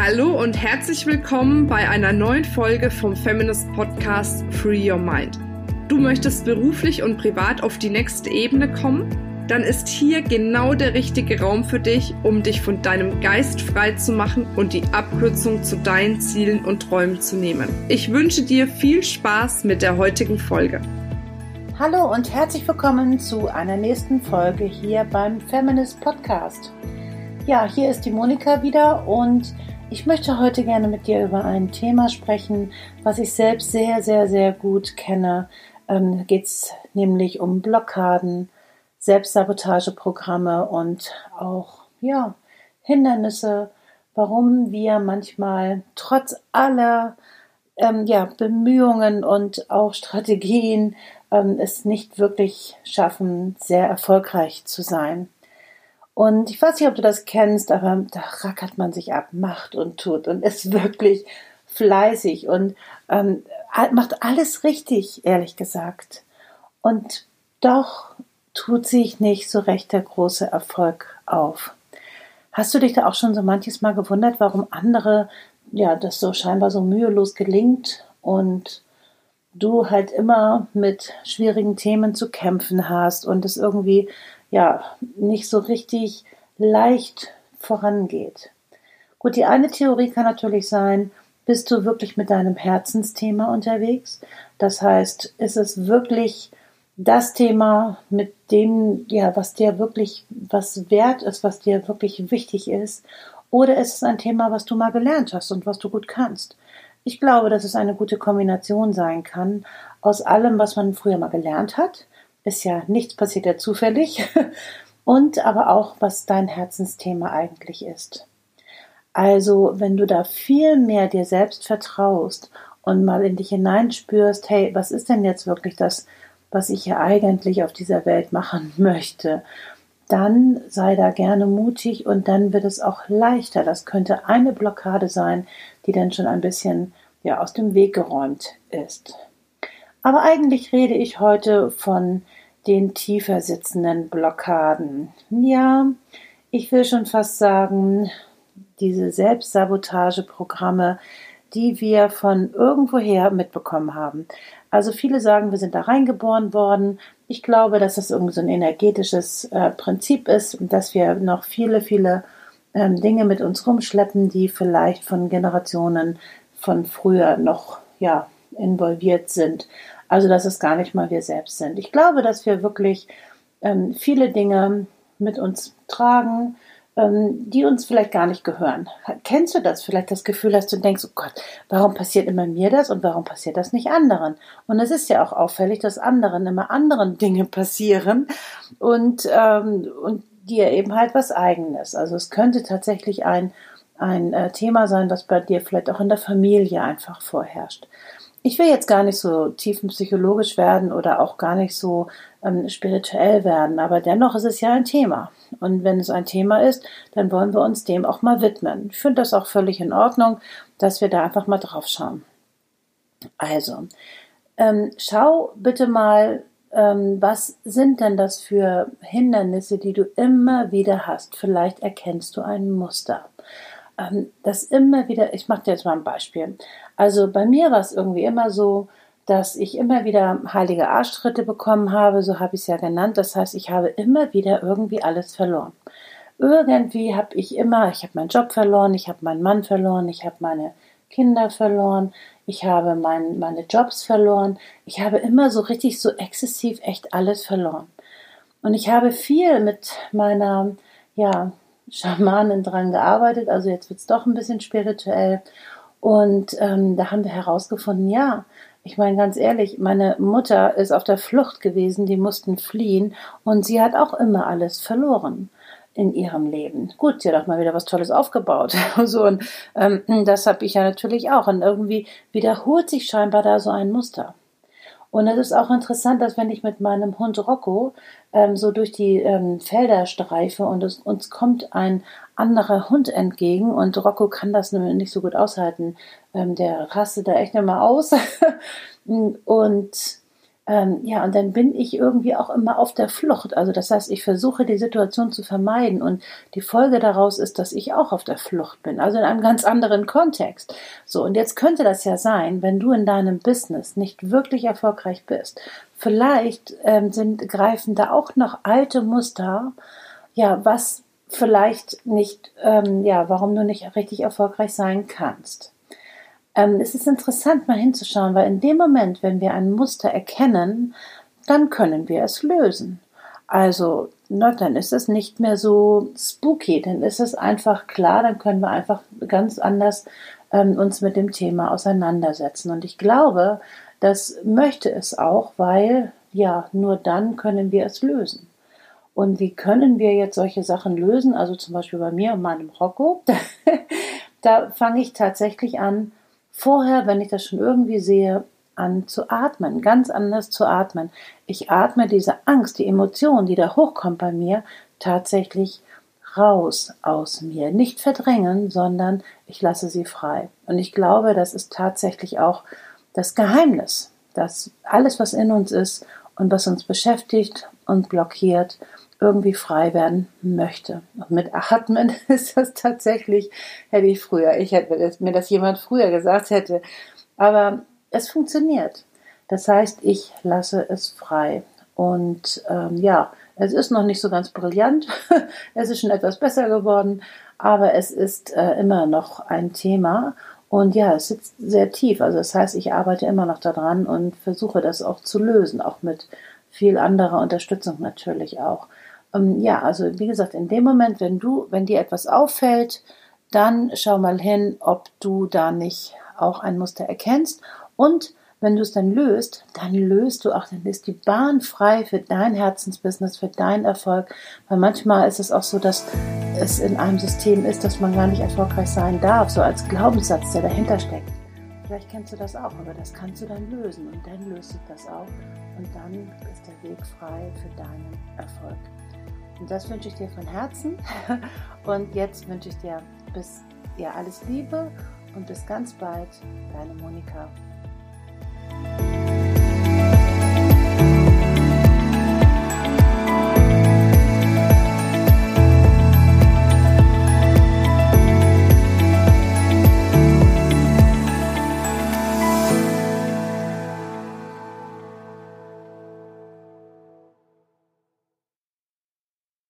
Hallo und herzlich willkommen bei einer neuen Folge vom Feminist Podcast Free Your Mind. Du möchtest beruflich und privat auf die nächste Ebene kommen? Dann ist hier genau der richtige Raum für dich, um dich von deinem Geist frei zu machen und die Abkürzung zu deinen Zielen und Träumen zu nehmen. Ich wünsche dir viel Spaß mit der heutigen Folge. Hallo und herzlich willkommen zu einer nächsten Folge hier beim Feminist Podcast. Ja, hier ist die Monika wieder und ich möchte heute gerne mit dir über ein Thema sprechen, was ich selbst sehr, sehr, sehr gut kenne. Ähm, Geht es nämlich um Blockaden, Selbstsabotageprogramme und auch ja, Hindernisse, warum wir manchmal trotz aller ähm, ja, Bemühungen und auch Strategien ähm, es nicht wirklich schaffen, sehr erfolgreich zu sein. Und ich weiß nicht, ob du das kennst, aber da rackert man sich ab, macht und tut und ist wirklich fleißig und ähm, macht alles richtig, ehrlich gesagt. Und doch tut sich nicht so recht der große Erfolg auf. Hast du dich da auch schon so manches Mal gewundert, warum andere ja das so scheinbar so mühelos gelingt und du halt immer mit schwierigen Themen zu kämpfen hast und es irgendwie ja nicht so richtig leicht vorangeht. Gut, die eine Theorie kann natürlich sein, bist du wirklich mit deinem Herzensthema unterwegs? Das heißt, ist es wirklich das Thema, mit dem, ja, was dir wirklich, was wert ist, was dir wirklich wichtig ist? Oder ist es ein Thema, was du mal gelernt hast und was du gut kannst? Ich glaube, dass es eine gute Kombination sein kann aus allem, was man früher mal gelernt hat. Ist ja nichts passiert ja zufällig. Und aber auch, was dein Herzensthema eigentlich ist. Also, wenn du da viel mehr dir selbst vertraust und mal in dich hineinspürst, hey, was ist denn jetzt wirklich das, was ich hier eigentlich auf dieser Welt machen möchte? Dann sei da gerne mutig und dann wird es auch leichter. Das könnte eine Blockade sein, die dann schon ein bisschen ja, aus dem Weg geräumt ist. Aber eigentlich rede ich heute von den tiefer sitzenden Blockaden. Ja, ich will schon fast sagen, diese Selbstsabotageprogramme, die wir von irgendwoher mitbekommen haben. Also viele sagen, wir sind da reingeboren worden. Ich glaube, dass das irgendwie so ein energetisches äh, Prinzip ist, dass wir noch viele, viele ähm, Dinge mit uns rumschleppen, die vielleicht von Generationen von früher noch ja involviert sind. Also dass es gar nicht mal wir selbst sind. Ich glaube, dass wir wirklich ähm, viele Dinge mit uns tragen, ähm, die uns vielleicht gar nicht gehören. Kennst du das? Vielleicht das Gefühl, dass du denkst, oh Gott, warum passiert immer mir das und warum passiert das nicht anderen? Und es ist ja auch auffällig, dass anderen immer anderen Dinge passieren und, ähm, und dir eben halt was eigenes. Also es könnte tatsächlich ein, ein äh, Thema sein, was bei dir vielleicht auch in der Familie einfach vorherrscht. Ich will jetzt gar nicht so tiefenpsychologisch werden oder auch gar nicht so ähm, spirituell werden, aber dennoch ist es ja ein Thema. Und wenn es ein Thema ist, dann wollen wir uns dem auch mal widmen. Ich finde das auch völlig in Ordnung, dass wir da einfach mal drauf schauen. Also, ähm, schau bitte mal, ähm, was sind denn das für Hindernisse, die du immer wieder hast? Vielleicht erkennst du ein Muster. Ähm, das immer wieder, ich mache dir jetzt mal ein Beispiel. Also bei mir war es irgendwie immer so, dass ich immer wieder heilige Arschtritte bekommen habe, so habe ich es ja genannt. Das heißt, ich habe immer wieder irgendwie alles verloren. Irgendwie habe ich immer, ich habe meinen Job verloren, ich habe meinen Mann verloren, ich habe meine Kinder verloren, ich habe mein, meine Jobs verloren. Ich habe immer so richtig so exzessiv echt alles verloren. Und ich habe viel mit meiner, ja, Schamanen dran gearbeitet. Also jetzt wird es doch ein bisschen spirituell. Und ähm, da haben wir herausgefunden, ja, ich meine ganz ehrlich, meine Mutter ist auf der Flucht gewesen, die mussten fliehen und sie hat auch immer alles verloren in ihrem Leben. Gut, sie hat auch mal wieder was Tolles aufgebaut. so, und ähm, das habe ich ja natürlich auch. Und irgendwie wiederholt sich scheinbar da so ein Muster. Und es ist auch interessant, dass wenn ich mit meinem Hund Rocco ähm, so durch die ähm, Felder streife und es, uns kommt ein anderer Hund entgegen und Rocco kann das nicht so gut aushalten. Ähm, der rastet da echt immer aus. und Ähm, ja, und dann bin ich irgendwie auch immer auf der Flucht. Also das heißt, ich versuche die Situation zu vermeiden und die Folge daraus ist, dass ich auch auf der Flucht bin, also in einem ganz anderen Kontext. So, und jetzt könnte das ja sein, wenn du in deinem Business nicht wirklich erfolgreich bist. Vielleicht ähm, sind, greifen da auch noch alte Muster, ja, was vielleicht nicht, ähm, ja, warum du nicht richtig erfolgreich sein kannst. Ähm, es ist interessant, mal hinzuschauen, weil in dem Moment, wenn wir ein Muster erkennen, dann können wir es lösen. Also, na, dann ist es nicht mehr so spooky, dann ist es einfach klar, dann können wir einfach ganz anders ähm, uns mit dem Thema auseinandersetzen. Und ich glaube, das möchte es auch, weil ja, nur dann können wir es lösen. Und wie können wir jetzt solche Sachen lösen? Also zum Beispiel bei mir und meinem Rocco, da fange ich tatsächlich an, vorher, wenn ich das schon irgendwie sehe, an zu atmen, ganz anders zu atmen. Ich atme diese Angst, die Emotion, die da hochkommt bei mir, tatsächlich raus aus mir. Nicht verdrängen, sondern ich lasse sie frei. Und ich glaube, das ist tatsächlich auch das Geheimnis, dass alles, was in uns ist und was uns beschäftigt und blockiert, irgendwie frei werden möchte. Und mit Atmen ist das tatsächlich, hätte ich früher, ich hätte mir das jemand früher gesagt hätte. Aber es funktioniert. Das heißt, ich lasse es frei. Und ähm, ja, es ist noch nicht so ganz brillant. es ist schon etwas besser geworden, aber es ist äh, immer noch ein Thema. Und ja, es sitzt sehr tief. Also das heißt, ich arbeite immer noch daran und versuche das auch zu lösen, auch mit viel anderer Unterstützung natürlich auch. Ähm, ja, also wie gesagt, in dem Moment, wenn du, wenn dir etwas auffällt, dann schau mal hin, ob du da nicht auch ein Muster erkennst und wenn du es dann löst, dann löst du auch, dann ist die Bahn frei für dein Herzensbusiness, für deinen Erfolg. Weil manchmal ist es auch so, dass es in einem System ist, dass man gar nicht erfolgreich sein darf, so als Glaubenssatz, der dahinter steckt. Vielleicht kennst du das auch, aber das kannst du dann lösen und dann löst sich das auch und dann ist der Weg frei für deinen Erfolg. Und das wünsche ich dir von Herzen. Und jetzt wünsche ich dir bis ja alles Liebe und bis ganz bald, deine Monika.